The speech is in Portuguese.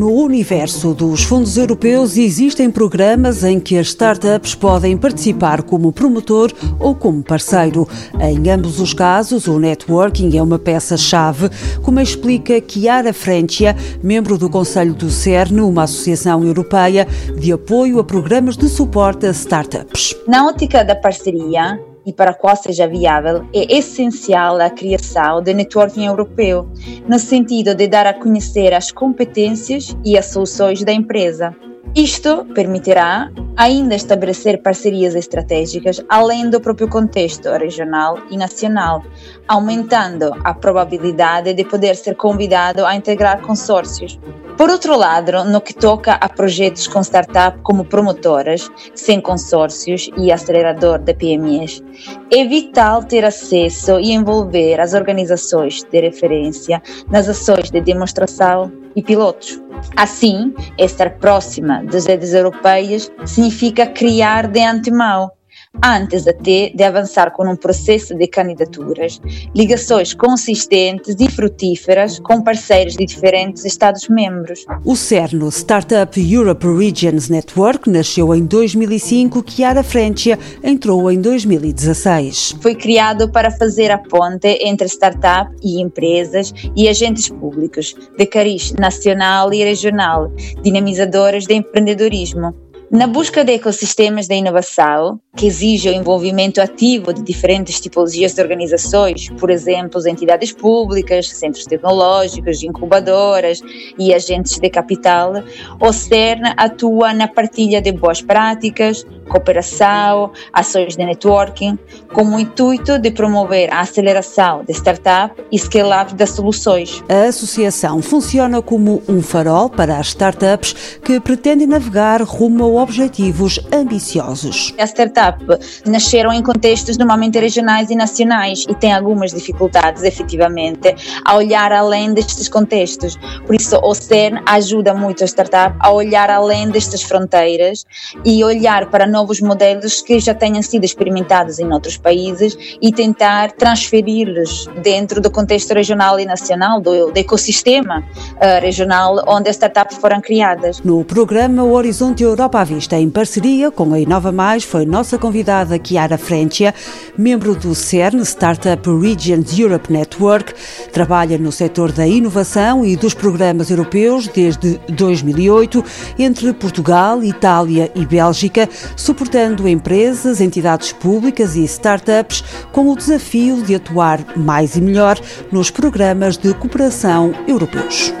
No universo dos fundos europeus existem programas em que as startups podem participar como promotor ou como parceiro. Em ambos os casos, o networking é uma peça-chave, como explica Chiara Frencia, membro do Conselho do CERN, uma associação europeia de apoio a programas de suporte a startups. Na ótica da parceria, e para qual seja viável, é essencial a criação de networking europeu, no sentido de dar a conhecer as competências e as soluções da empresa. Isto permitirá ainda estabelecer parcerias estratégicas além do próprio contexto regional e nacional, aumentando a probabilidade de poder ser convidado a integrar consórcios. Por outro lado, no que toca a projetos com startup como promotoras, sem consórcios e acelerador de PMEs, é vital ter acesso e envolver as organizações de referência nas ações de demonstração e pilotos. Assim, estar próxima das redes europeias significa criar de antemão antes até de avançar com um processo de candidaturas, ligações consistentes e frutíferas com parceiros de diferentes Estados-membros. O CERN, Startup Europe Regions Network, nasceu em 2005, Chiara Frencia entrou em 2016. Foi criado para fazer a ponte entre startup e empresas e agentes públicos de cariz nacional e regional, dinamizadoras de empreendedorismo na busca de ecossistemas de inovação, que exige o envolvimento ativo de diferentes tipologias de organizações, por exemplo, entidades públicas, centros tecnológicos, incubadoras e agentes de capital, o CERN atua na partilha de boas práticas, cooperação, ações de networking, com o intuito de promover a aceleração de startup e scale-up das soluções. A associação funciona como um farol para as startups que pretendem navegar rumo a objetivos ambiciosos. As startups nasceram em contextos normalmente regionais e nacionais e têm algumas dificuldades, efetivamente, a olhar além destes contextos. Por isso, o CERN ajuda muito a startup a olhar além destas fronteiras e olhar para novos modelos que já tenham sido experimentados em outros países e tentar transferi-los dentro do contexto regional e nacional, do, do ecossistema uh, regional onde as startups foram criadas. No programa Horizonte Europa Vista, em parceria com a Inova Mais, foi nossa convidada Chiara Frencia, membro do CERN, Startup Regions Europe Network, trabalha no setor da inovação e dos programas europeus desde 2008, entre Portugal, Itália e Bélgica, suportando empresas, entidades públicas e startups com o desafio de atuar mais e melhor nos programas de cooperação europeus.